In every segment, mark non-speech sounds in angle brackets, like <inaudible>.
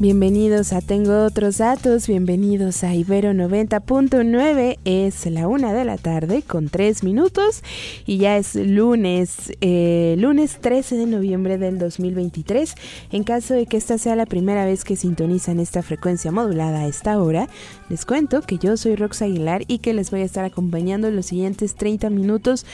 Bienvenidos a Tengo otros datos, bienvenidos a Ibero 90.9, es la una de la tarde con tres minutos y ya es lunes, eh, lunes 13 de noviembre del 2023. En caso de que esta sea la primera vez que sintonizan esta frecuencia modulada a esta hora, les cuento que yo soy Rox Aguilar y que les voy a estar acompañando en los siguientes 30 minutos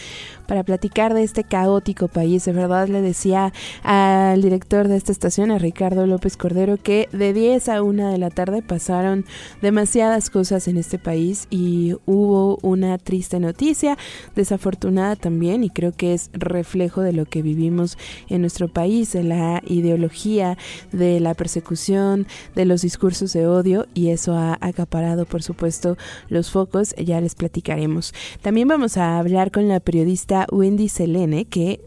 para platicar de este caótico país. De verdad le decía al director de esta estación, a Ricardo López Cordero, que de 10 a 1 de la tarde pasaron demasiadas cosas en este país y hubo una triste noticia, desafortunada también, y creo que es reflejo de lo que vivimos en nuestro país, de la ideología, de la persecución, de los discursos de odio, y eso ha acaparado, por supuesto, los focos, ya les platicaremos. También vamos a hablar con la periodista Wendy Selene, que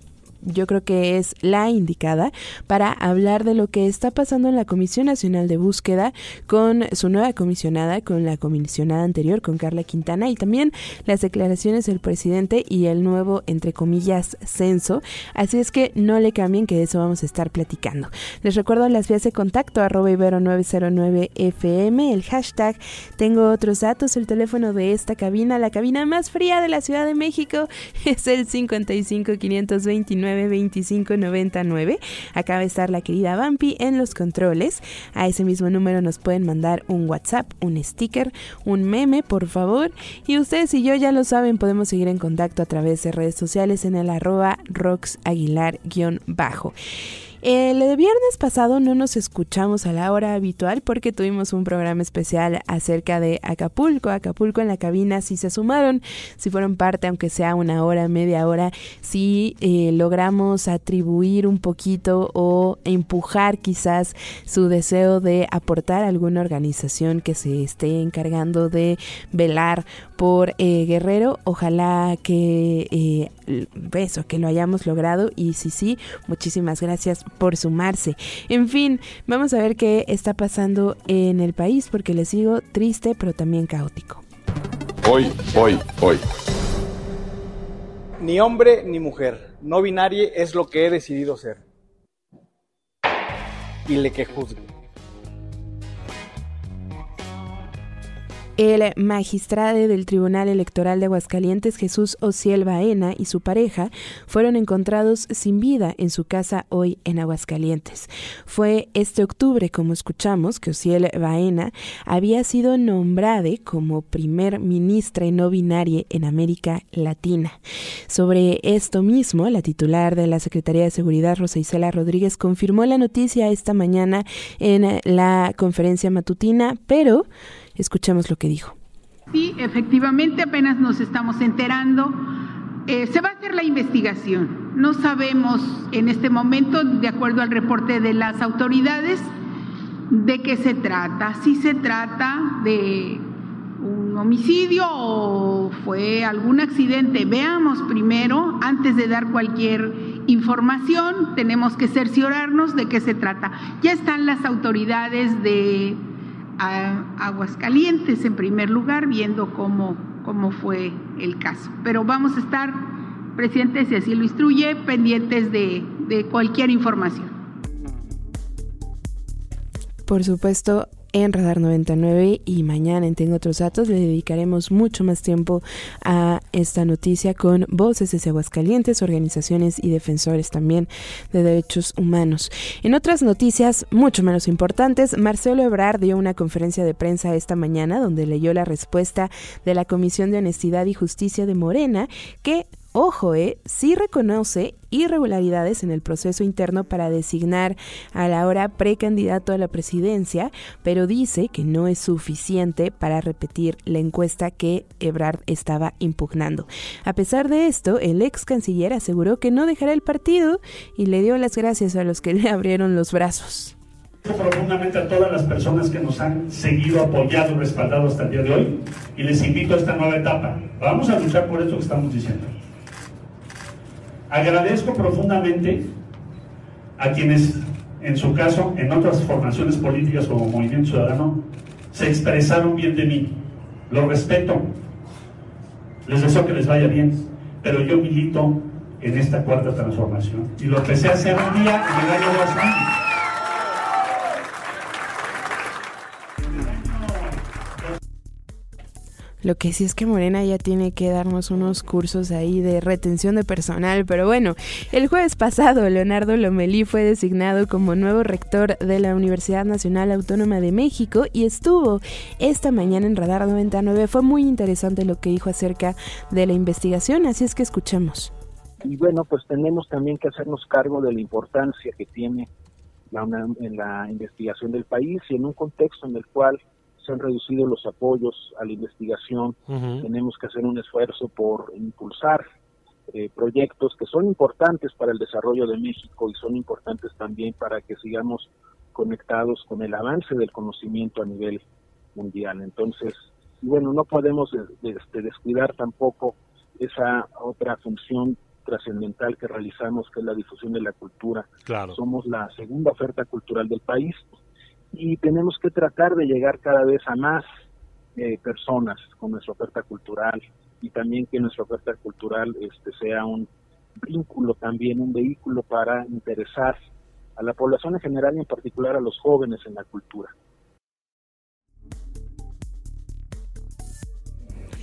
yo creo que es la indicada para hablar de lo que está pasando en la Comisión Nacional de Búsqueda con su nueva comisionada, con la comisionada anterior, con Carla Quintana, y también las declaraciones del presidente y el nuevo, entre comillas, censo. Así es que no le cambien, que de eso vamos a estar platicando. Les recuerdo las vías de contacto, arroba ibero 909 FM, el hashtag tengo otros datos, el teléfono de esta cabina, la cabina más fría de la Ciudad de México, <laughs> es el 55 529 2599. Acaba de estar la querida Vampi en los controles. A ese mismo número nos pueden mandar un WhatsApp, un sticker, un meme, por favor. Y ustedes y yo ya lo saben, podemos seguir en contacto a través de redes sociales en el arroba roxaguilar-bajo. El de viernes pasado no nos escuchamos a la hora habitual porque tuvimos un programa especial acerca de Acapulco. Acapulco en la cabina, si se sumaron, si fueron parte, aunque sea una hora, media hora, si eh, logramos atribuir un poquito o empujar quizás su deseo de aportar a alguna organización que se esté encargando de velar por eh, Guerrero. Ojalá que eh, eso, que lo hayamos logrado y si sí, muchísimas gracias por sumarse. En fin, vamos a ver qué está pasando en el país porque les sigo triste pero también caótico. Hoy, hoy, hoy. Ni hombre ni mujer, no binario es lo que he decidido ser. Y le que juzgue. El magistrado del Tribunal Electoral de Aguascalientes, Jesús Ociel Baena, y su pareja fueron encontrados sin vida en su casa hoy en Aguascalientes. Fue este octubre, como escuchamos, que Ociel Baena había sido nombrada como primer ministra no binaria en América Latina. Sobre esto mismo, la titular de la Secretaría de Seguridad, Rosa Isela Rodríguez, confirmó la noticia esta mañana en la conferencia matutina, pero Escuchemos lo que dijo. Sí, efectivamente, apenas nos estamos enterando. Eh, se va a hacer la investigación. No sabemos en este momento, de acuerdo al reporte de las autoridades, de qué se trata. Si se trata de un homicidio o fue algún accidente. Veamos primero, antes de dar cualquier información, tenemos que cerciorarnos de qué se trata. Ya están las autoridades de a Aguascalientes en primer lugar, viendo cómo, cómo fue el caso. Pero vamos a estar, presidente, si así lo instruye, pendientes de, de cualquier información. Por supuesto, en Radar 99 y mañana en Tengo otros datos le dedicaremos mucho más tiempo a esta noticia con voces desde Aguascalientes, organizaciones y defensores también de derechos humanos. En otras noticias mucho menos importantes, Marcelo Ebrard dio una conferencia de prensa esta mañana donde leyó la respuesta de la Comisión de Honestidad y Justicia de Morena que ojo, eh, sí reconoce irregularidades en el proceso interno para designar a la hora precandidato a la presidencia, pero dice que no es suficiente para repetir la encuesta que Ebrard estaba impugnando. A pesar de esto, el ex canciller aseguró que no dejará el partido y le dio las gracias a los que <laughs> le abrieron los brazos profundamente a todas las personas que nos han seguido, apoyado respaldado hasta el día de hoy y les invito a esta nueva etapa. Vamos a luchar por esto que estamos diciendo. Agradezco profundamente a quienes, en su caso, en otras formaciones políticas como Movimiento Ciudadano, se expresaron bien de mí. Lo respeto. Les deseo que les vaya bien. Pero yo milito en esta cuarta transformación. Y lo empecé a hacer un día en el año 2000. Lo que sí es que Morena ya tiene que darnos unos cursos ahí de retención de personal, pero bueno, el jueves pasado Leonardo Lomelí fue designado como nuevo rector de la Universidad Nacional Autónoma de México y estuvo esta mañana en Radar 99. Fue muy interesante lo que dijo acerca de la investigación, así es que escuchemos. Y bueno, pues tenemos también que hacernos cargo de la importancia que tiene la, la investigación del país y en un contexto en el cual se han reducido los apoyos a la investigación, tenemos que hacer un esfuerzo por impulsar eh, proyectos que son importantes para el desarrollo de México y son importantes también para que sigamos conectados con el avance del conocimiento a nivel mundial. Entonces, bueno, no podemos este, descuidar tampoco esa otra función trascendental que realizamos, que es la difusión de la cultura. Claro. Somos la segunda oferta cultural del país y tenemos que tratar de llegar cada vez a más eh, personas con nuestra oferta cultural y también que nuestra oferta cultural este, sea un vínculo también, un vehículo para interesar a la población en general y en particular a los jóvenes en la cultura.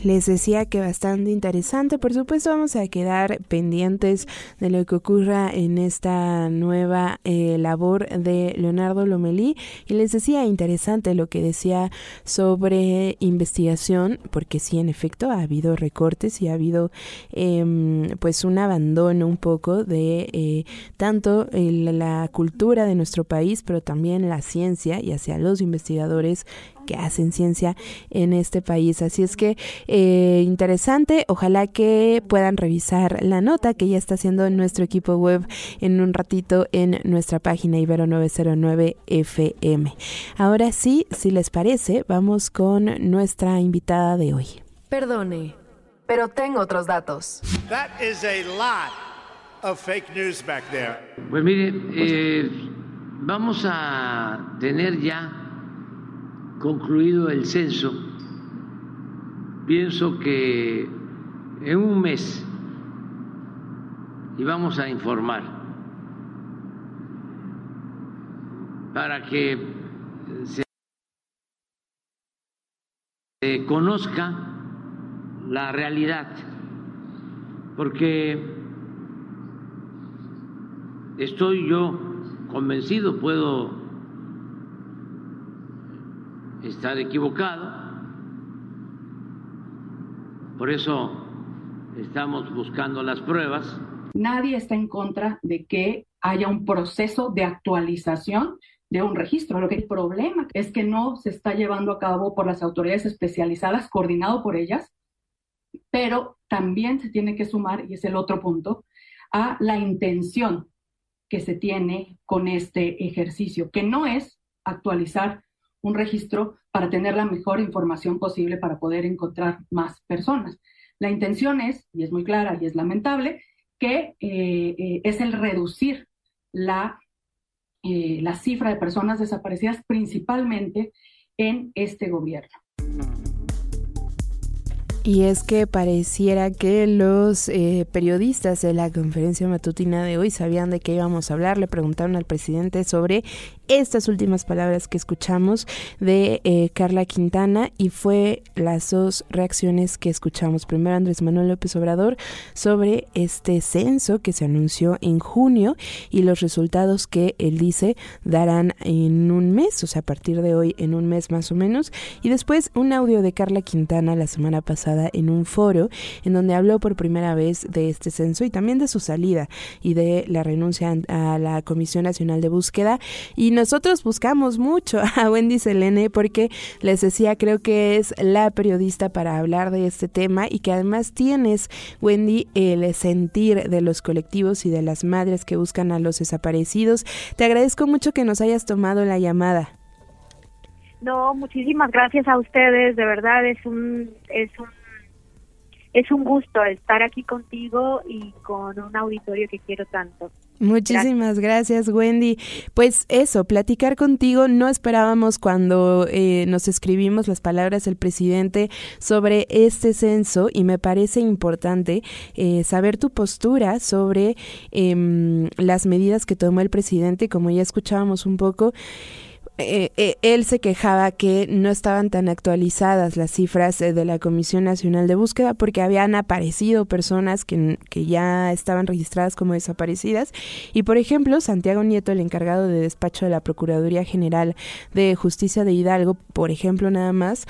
Les decía que bastante interesante. Por supuesto vamos a quedar pendientes de lo que ocurra en esta nueva eh, labor de Leonardo Lomelí. Y les decía interesante lo que decía sobre investigación, porque sí, en efecto, ha habido recortes y ha habido em, pues un abandono un poco de eh, tanto la cultura de nuestro país, pero también la ciencia y hacia los investigadores que hacen ciencia en este país. Así es que eh, interesante, ojalá que puedan revisar la nota que ya está haciendo nuestro equipo web en un ratito en nuestra página Ibero 909 FM. Ahora sí, si les parece, vamos con nuestra invitada de hoy. Perdone, pero tengo otros datos. Pues mire, eh, vamos a tener ya concluido el censo, pienso que en un mes íbamos a informar para que se conozca la realidad, porque estoy yo convencido, puedo estar equivocado. Por eso estamos buscando las pruebas. Nadie está en contra de que haya un proceso de actualización de un registro. Lo que el problema es que no se está llevando a cabo por las autoridades especializadas, coordinado por ellas, pero también se tiene que sumar, y es el otro punto, a la intención que se tiene con este ejercicio, que no es actualizar un registro para tener la mejor información posible para poder encontrar más personas. La intención es, y es muy clara y es lamentable, que eh, eh, es el reducir la, eh, la cifra de personas desaparecidas principalmente en este gobierno. Y es que pareciera que los periodistas de la conferencia matutina de hoy sabían de qué íbamos a hablar. Le preguntaron al presidente sobre estas últimas palabras que escuchamos de eh, Carla Quintana y fue las dos reacciones que escuchamos. Primero Andrés Manuel López Obrador sobre este censo que se anunció en junio y los resultados que él dice darán en un mes, o sea, a partir de hoy en un mes más o menos. Y después un audio de Carla Quintana la semana pasada en un foro en donde habló por primera vez de este censo y también de su salida y de la renuncia a la Comisión Nacional de Búsqueda. Y nosotros buscamos mucho <laughs> a Wendy Selene porque les decía, creo que es la periodista para hablar de este tema y que además tienes, Wendy, el sentir de los colectivos y de las madres que buscan a los desaparecidos. Te agradezco mucho que nos hayas tomado la llamada. No, muchísimas gracias a ustedes, de verdad es un es un es un gusto estar aquí contigo y con un auditorio que quiero tanto. Muchísimas gracias. Wendy. Pues eso, platicar contigo. No esperábamos cuando eh, nos escribimos las palabras del presidente sobre este censo y me parece importante eh, saber tu postura sobre em, las medidas que tomó el presidente, como ya escuchábamos un poco. Eh, eh, él se quejaba que no estaban tan actualizadas las cifras eh, de la Comisión Nacional de Búsqueda porque habían aparecido personas que, que, ya estaban registradas como desaparecidas. Y por ejemplo, Santiago Nieto, el encargado de despacho de la Procuraduría General de Justicia de Hidalgo, por ejemplo, nada más,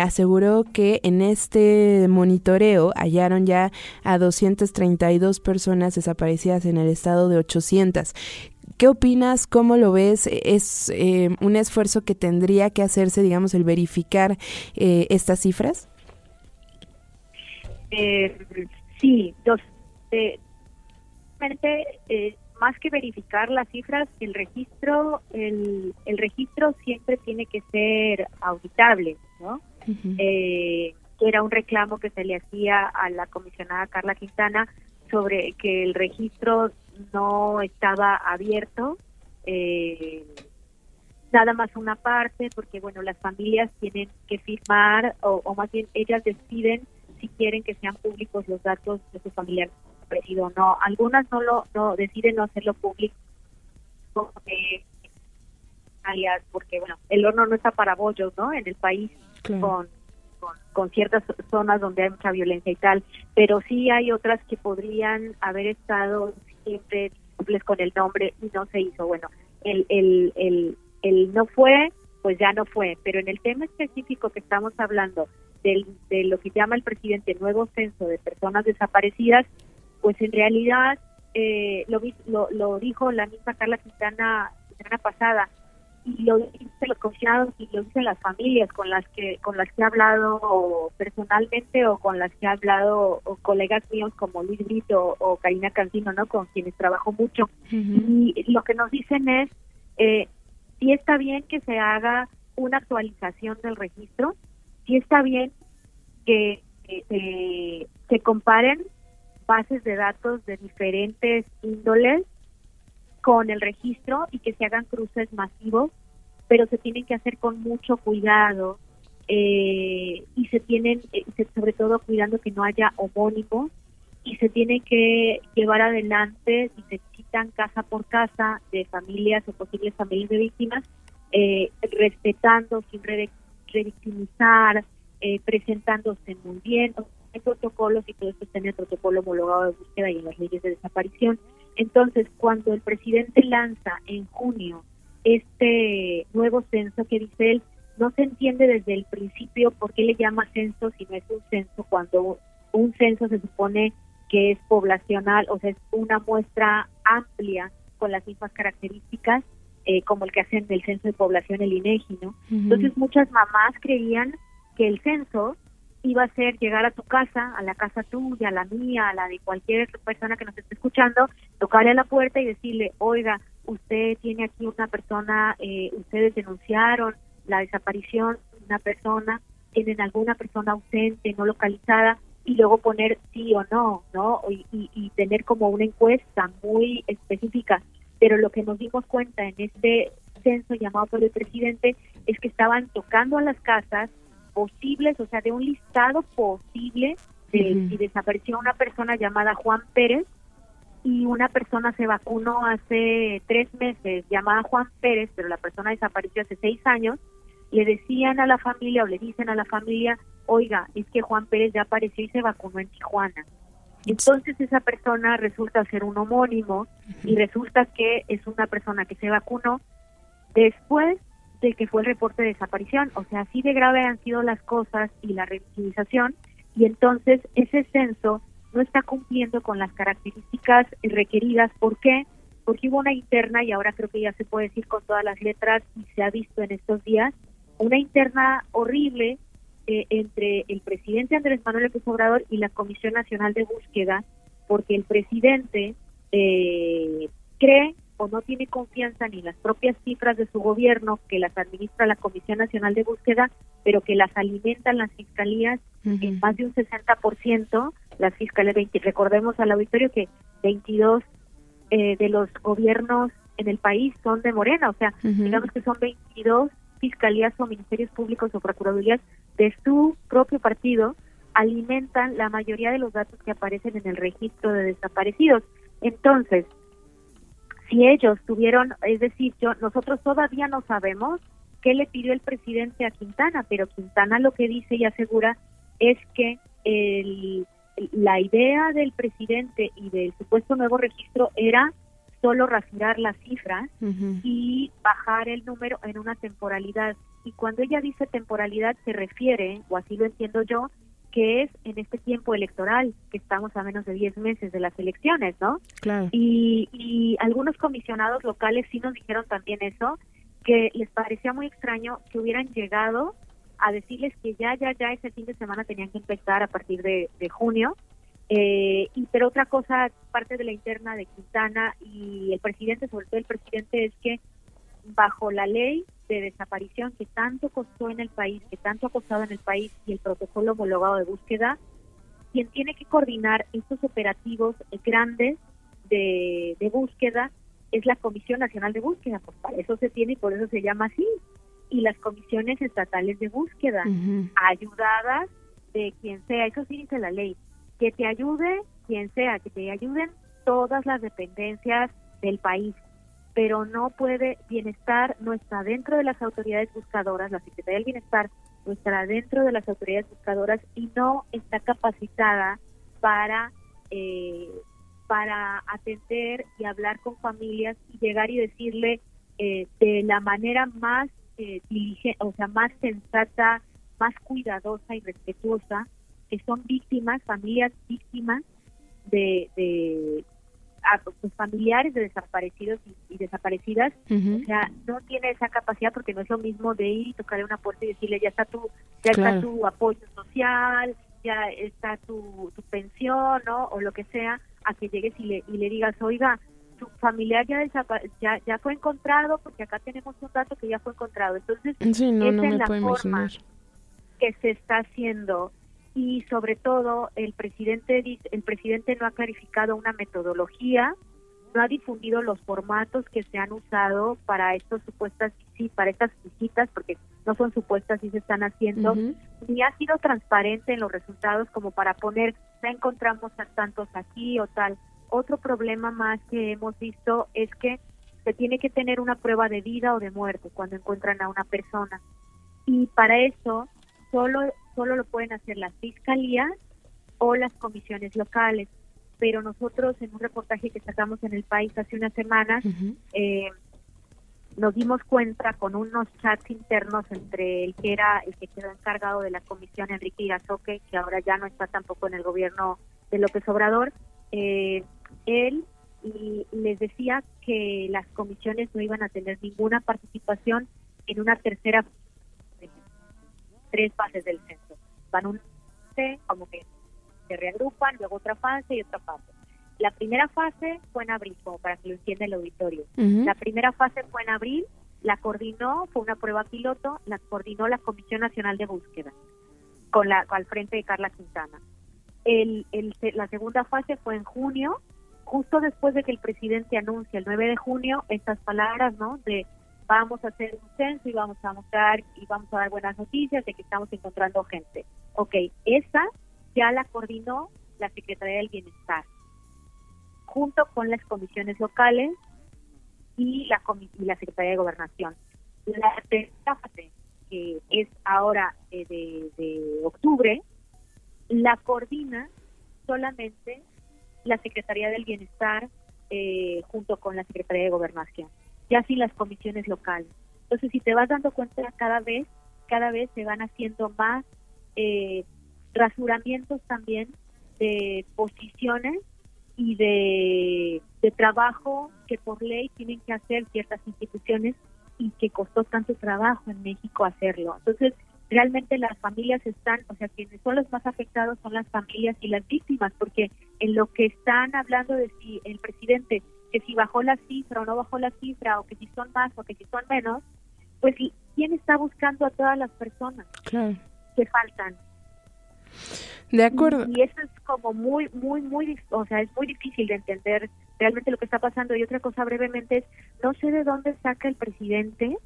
aseguró que en este monitoreo hallaron ya a 232 personas desaparecidas en el estado de 800 ¿Qué opinas? ¿Cómo lo ves? ¿Es eh, un esfuerzo que tendría que hacerse, digamos, el verificar eh, estas cifras? Eh, sí, dos, eh, más que verificar las cifras, el registro, el, el registro siempre tiene que ser auditable, ¿no? era un reclamo que se le hacía a la comisionada Carla Quintana sobre que el registro no estaba abierto, eh, nada más una parte, porque bueno, las familias tienen que firmar, o, más bien ellas deciden si quieren que sean públicos los datos de su familiar o no. Algunas no lo no deciden no hacerlo público porque, porque bueno, el horno no está para bollos, ¿no? En el país con con, ciertas zonas donde hay mucha violencia y tal, pero sí hay otras que podrían haber estado siempre con el nombre y no se hizo. Bueno, el, el, el, el no fue, pues ya no fue, pero en el tema específico que estamos hablando del, de lo que llama el presidente nuevo censo de personas desaparecidas, pues en realidad eh, lo, lo, lo dijo la misma Carla Quintana la semana pasada, y lo dicen los comisionados y lo dicen las familias con las que con las que he hablado personalmente o con las que he hablado o colegas míos como Luis Brito o, Karina Cantino, ¿no? Con quienes trabajo mucho. Y lo que nos dicen es, eh, si está bien que se haga una actualización del registro, si está bien que eh, se comparen bases de datos de diferentes índoles con el registro y que se hagan cruces masivos, pero se tienen que hacer con mucho cuidado eh, y se tienen, eh, sobre todo cuidando que no haya homónimos y se tiene que llevar adelante y se quitan casa por casa de familias o posibles familias de víctimas, eh, respetando sin revictimizar, eh, presentándose muy bien. Protocolos y todo esto está en el protocolo homologado de búsqueda y en las leyes de desaparición. Entonces, cuando el presidente lanza en junio este nuevo censo que dice él, no se entiende desde el principio por qué le llama censo si no es un censo cuando un censo se supone que es poblacional, o sea, es una muestra amplia con las mismas características eh, como el que hacen del censo de población el INEGI, ¿no? Entonces muchas mamás creían que el censo iba a ser llegar a tu casa, a la casa tuya, a la mía, a la de cualquier persona que nos esté escuchando, tocarle a la puerta y decirle, oiga, usted tiene aquí una persona, eh, ustedes denunciaron la desaparición de una persona, tienen alguna persona ausente, no localizada, y luego poner sí o no, ¿no? Y, y tener como una encuesta muy específica. Pero lo que nos dimos cuenta en este censo llamado por el presidente es que estaban tocando a las casas, posibles, o sea, de un listado posible de si desapareció una persona llamada Juan Pérez y una persona se vacunó hace tres meses llamada Juan Pérez, pero la persona desapareció hace seis años, le decían a la familia o le dicen a la familia, oiga, es que Juan Pérez ya apareció y se vacunó en Tijuana. Entonces esa persona resulta ser un homónimo y resulta que es una persona que se vacunó. Después de que fue el reporte de desaparición. O sea, así de grave han sido las cosas y la revictimización y entonces ese censo no está cumpliendo con las características requeridas. ¿Por qué? Porque hubo una interna, y ahora creo que ya se puede decir con todas las letras, y se ha visto en estos días, una interna horrible eh, entre el presidente Andrés Manuel López Obrador y la Comisión Nacional de Búsqueda, porque el presidente eh, cree o no tiene confianza ni en las propias cifras de su gobierno que las administra la Comisión Nacional de Búsqueda, pero que las alimentan las fiscalías en más de un 60%, las fiscalías, 20, recordemos al auditorio que 22 eh, de los gobiernos en el país son de Morena, o sea, digamos que son 22 fiscalías o ministerios públicos o procuradurías de su propio partido alimentan la mayoría de los datos que aparecen en el registro de desaparecidos. Entonces, si ellos tuvieron, es decir, yo, nosotros todavía no sabemos qué le pidió el presidente a Quintana, pero Quintana lo que dice y asegura es que el, la idea del presidente y del supuesto nuevo registro era solo rasurar las cifras y bajar el número en una temporalidad. Y cuando ella dice temporalidad se refiere, o así lo entiendo yo, que es en este tiempo electoral, que estamos a menos de 10 meses de las elecciones, ¿no? Claro. Y, y algunos comisionados locales sí nos dijeron también eso, que les parecía muy extraño que hubieran llegado a decirles que ya, ya, ya ese fin de semana tenían que empezar a partir de, de junio. Eh, y pero otra cosa, parte de la interna de Quintana y el presidente, sobre todo el presidente, es que bajo la ley de desaparición que tanto costó en el país, que tanto ha costado en el país y el protocolo homologado de búsqueda, quien tiene que coordinar estos operativos grandes de, de búsqueda es la Comisión Nacional de Búsqueda, pues para eso se tiene y por eso se llama así. Y las comisiones estatales de búsqueda, ayudadas de quien sea, eso sí dice la ley, que te ayude quien sea, que te ayuden todas las dependencias del país, pero no puede, bienestar no está dentro de las autoridades buscadoras, la Secretaría del Bienestar no estará dentro de las autoridades buscadoras y no está capacitada para eh, para atender y hablar con familias y llegar y decirle eh, de la manera más eh, o sea, más sensata, más cuidadosa y respetuosa, que son víctimas, familias víctimas de, de pues, familiares de desaparecidos y, desaparecidas, o sea, no tiene esa capacidad porque no es lo mismo de ir y tocarle una puerta y decirle ya está tu, ya está tu apoyo social, ya está tu, tu pensión, ¿no? O lo que sea, a que llegues y le, y le digas, oiga, su familiar ya, ya ya fue encontrado porque acá tenemos un dato que ya fue encontrado entonces sí, no, es la forma imaginar. que se está haciendo y sobre todo el presidente el presidente no ha clarificado una metodología no ha difundido los formatos que se han usado para estas supuestas sí para estas visitas porque no son supuestas y se están haciendo ni ha sido transparente en los resultados como para poner ya encontramos a tantos aquí o tal otro problema más que hemos visto es que se tiene que tener una prueba de vida o de muerte cuando encuentran a una persona. Y para eso solo, solo lo pueden hacer las fiscalías o las comisiones locales. Pero nosotros en un reportaje que sacamos en el país hace unas semanas, eh, nos dimos cuenta con unos chats internos entre el que era el que quedó encargado de la comisión Enrique Irazoque, que ahora ya no está tampoco en el gobierno de López Obrador, eh, él y les decía que las comisiones no iban a tener ninguna participación en una tercera tres fases del censo. Van un como que se reagrupan, luego otra fase y otra fase. La primera fase fue en abril, como para que lo entienda el auditorio. La primera fase fue en abril, la coordinó, fue una prueba piloto, la coordinó la Comisión Nacional de Búsqueda, con la, al frente de Carla Quintana. El, el, la segunda fase fue en junio, justo después de que el presidente anuncia el 9 de junio estas palabras, ¿no? De vamos a hacer un censo y vamos a mostrar y vamos a dar buenas noticias de que estamos encontrando gente. Ok, esa ya la coordinó la Secretaría del Bienestar, junto con las comisiones locales y la, y la Secretaría de Gobernación. La tercera fase, que es ahora eh, de, de octubre, la coordina solamente la Secretaría del Bienestar eh, junto con la Secretaría de Gobernación, y así las comisiones locales. Entonces, si te vas dando cuenta, cada vez, cada vez se van haciendo más eh, rasuramientos también de posiciones y de, de trabajo que por ley tienen que hacer ciertas instituciones y que costó tanto trabajo en México hacerlo. Entonces, realmente las familias están, o sea, quienes son los más afectados son las familias y las víctimas, porque en lo que están hablando de si el presidente, que si bajó la cifra o no bajó la cifra, o que si son más o que si son menos, pues ¿quién está buscando a todas las personas que faltan? De acuerdo. Y, eso es como muy, muy, muy, o sea, es muy difícil de entender realmente lo que está pasando. Y otra cosa brevemente es, no sé de dónde saca el presidente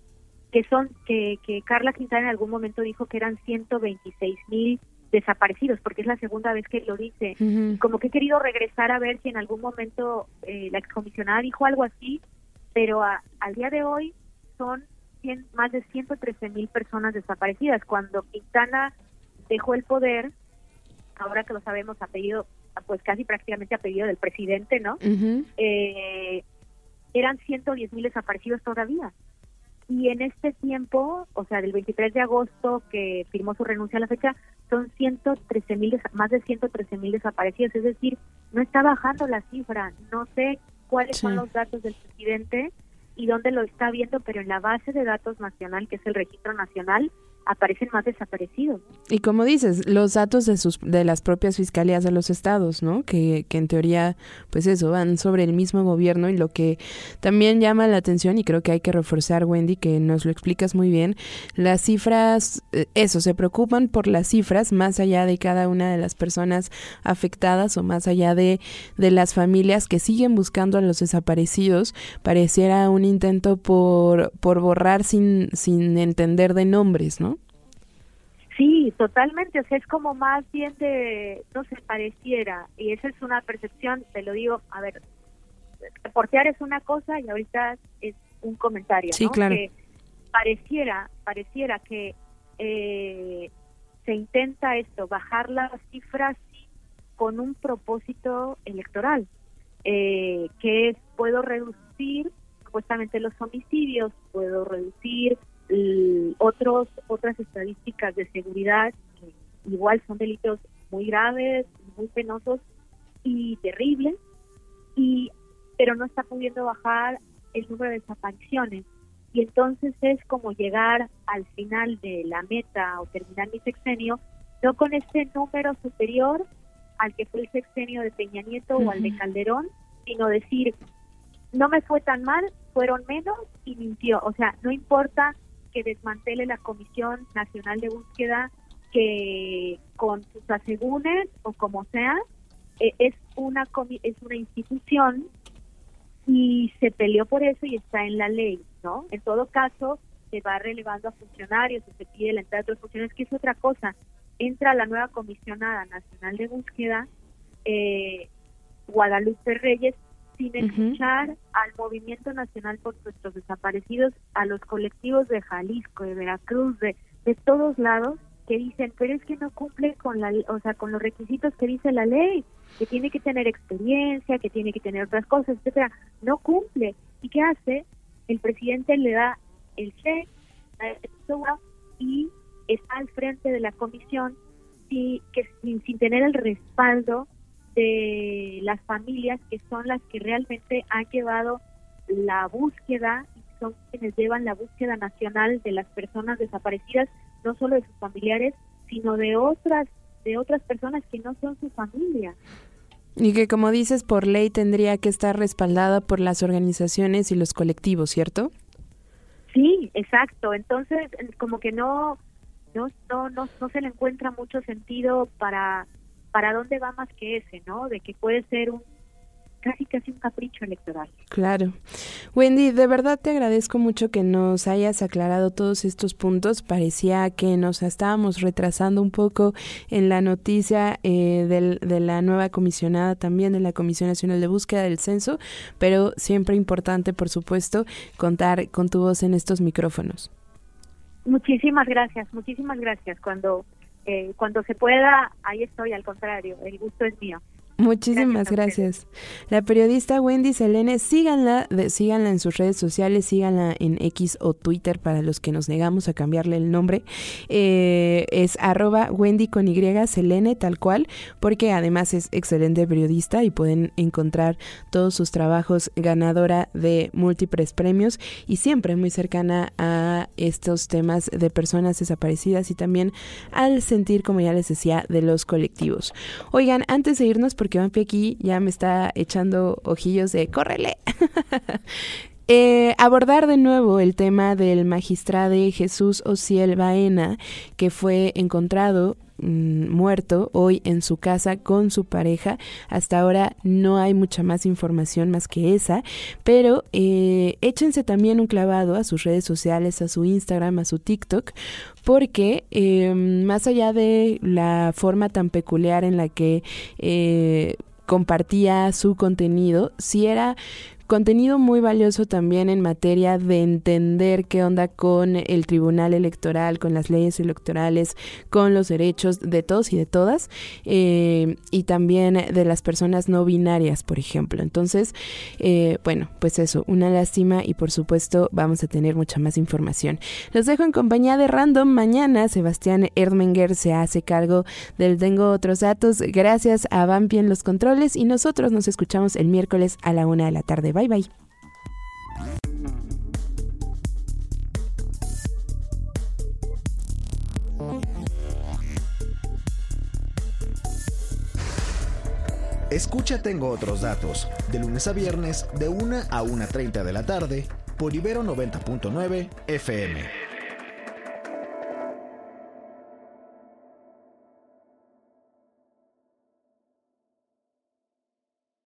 que son que, que Carla Quintana en algún momento dijo que eran 126 mil desaparecidos, porque es la segunda vez que lo dice. Como que he querido regresar a ver si en algún momento eh, la excomisionada dijo algo así, pero al día de hoy son más de 113 mil personas desaparecidas. Cuando Quintana dejó el poder, ahora que lo sabemos, ha pedido, pues casi prácticamente a pedido del presidente, ¿no? eh, eran 110 mil desaparecidos todavía. Y en este tiempo, o sea, del 23 de agosto que firmó su renuncia a la fecha, son 113 mil, más de 113 mil desaparecidos. Es decir, no está bajando la cifra. No sé cuáles son los datos del presidente y dónde lo está viendo, pero en la base de datos nacional, que es el registro nacional, aparecen más desaparecidos. Y como dices, los datos de sus de las propias fiscalías de los estados, ¿no? Que, que en teoría, pues eso, van sobre el mismo gobierno y lo que también llama la atención y creo que hay que reforzar, Wendy, que nos lo explicas muy bien, las cifras, eh, eso, se preocupan por las cifras más allá de cada una de las personas afectadas o más allá de, de las familias que siguen buscando a los desaparecidos, pareciera un intento por, por borrar sin, sin entender de nombres, ¿no? Sí, totalmente, o sea, es como más bien de, no se pareciera, y esa es una percepción, te lo digo, a ver, reportear es una cosa y ahorita es un comentario, sí, claro. Que pareciera, pareciera que eh, se intenta esto, bajar las cifras con un propósito electoral, eh, que es, puedo reducir supuestamente los homicidios, puedo reducir otros otras estadísticas de seguridad que igual son delitos muy graves, muy penosos y terribles, y pero no está pudiendo bajar el número de desapariciones. Y entonces es como llegar al final de la meta o terminar mi sexenio, no con este número superior al que fue el sexenio de Peña Nieto o al de Calderón, sino decir, no me fue tan mal, fueron menos y mintió. O sea, no importa que desmantele la Comisión Nacional de Búsqueda que con sus asegúnes o como sea eh, es una es una institución y se peleó por eso y está en la ley, ¿no? En todo caso se va relevando a funcionarios, se pide la entrada de otros funcionarios, que es otra cosa. Entra la nueva comisionada nacional de búsqueda, eh, Guadalupe Reyes, sin escuchar al Movimiento Nacional por Nuestros Desaparecidos, a los colectivos de Jalisco, de Veracruz, de, de todos lados, que dicen, pero es que no cumple con la, o sea, con los requisitos que dice la ley, que tiene que tener experiencia, que tiene que tener otras cosas, etcétera, no cumple. ¿Y qué hace? El presidente le da el cheque y está al frente de la comisión y que sin, sin tener el respaldo de las familias que son las que realmente han llevado la búsqueda y son quienes llevan la búsqueda nacional de las personas desaparecidas, no solo de sus familiares, sino de otras de otras personas que no son su familia. Y que como dices, por ley tendría que estar respaldada por las organizaciones y los colectivos, ¿cierto? Sí, exacto. Entonces, como que no no no no, no se le encuentra mucho sentido para para dónde va más que ese, ¿no? De que puede ser un casi casi un capricho electoral. Claro. Wendy, de verdad te agradezco mucho que nos hayas aclarado todos estos puntos. Parecía que nos estábamos retrasando un poco en la noticia eh, del, de la nueva comisionada también de la Comisión Nacional de Búsqueda del Censo, pero siempre importante, por supuesto, contar con tu voz en estos micrófonos. Muchísimas gracias, muchísimas gracias. Cuando eh, cuando se pueda, ahí estoy, al contrario, el gusto es mío. Muchísimas gracias. La periodista Wendy Selene, síganla, síganla en sus redes sociales, síganla en X o Twitter para los que nos negamos a cambiarle el nombre. Eh, es arroba Wendy con Y Selene, tal cual, porque además es excelente periodista y pueden encontrar todos sus trabajos ganadora de múltiples premios y siempre muy cercana a estos temas de personas desaparecidas y también al sentir, como ya les decía, de los colectivos. Oigan, antes de irnos, porque que Vampi aquí ya me está echando ojillos de córrele. Eh, abordar de nuevo el tema del magistrado Jesús Ociel Baena, que fue encontrado mm, muerto hoy en su casa con su pareja. Hasta ahora no hay mucha más información más que esa, pero eh, échense también un clavado a sus redes sociales, a su Instagram, a su TikTok, porque em, más allá de la forma tan peculiar en la que eh, compartía su contenido, si era Contenido muy valioso también en materia de entender qué onda con el Tribunal Electoral, con las leyes electorales, con los derechos de todos y de todas, eh, y también de las personas no binarias, por ejemplo. Entonces, eh, bueno, pues eso, una lástima y por supuesto vamos a tener mucha más información. Los dejo en compañía de Random. Mañana Sebastián Erdmenger se hace cargo del Tengo otros datos. Gracias a Vampi en los controles y nosotros nos escuchamos el miércoles a la una de la tarde. Bye bye. Escucha Tengo otros datos, de lunes a viernes, de 1 a 1.30 de la tarde, por Ibero 90.9 FM.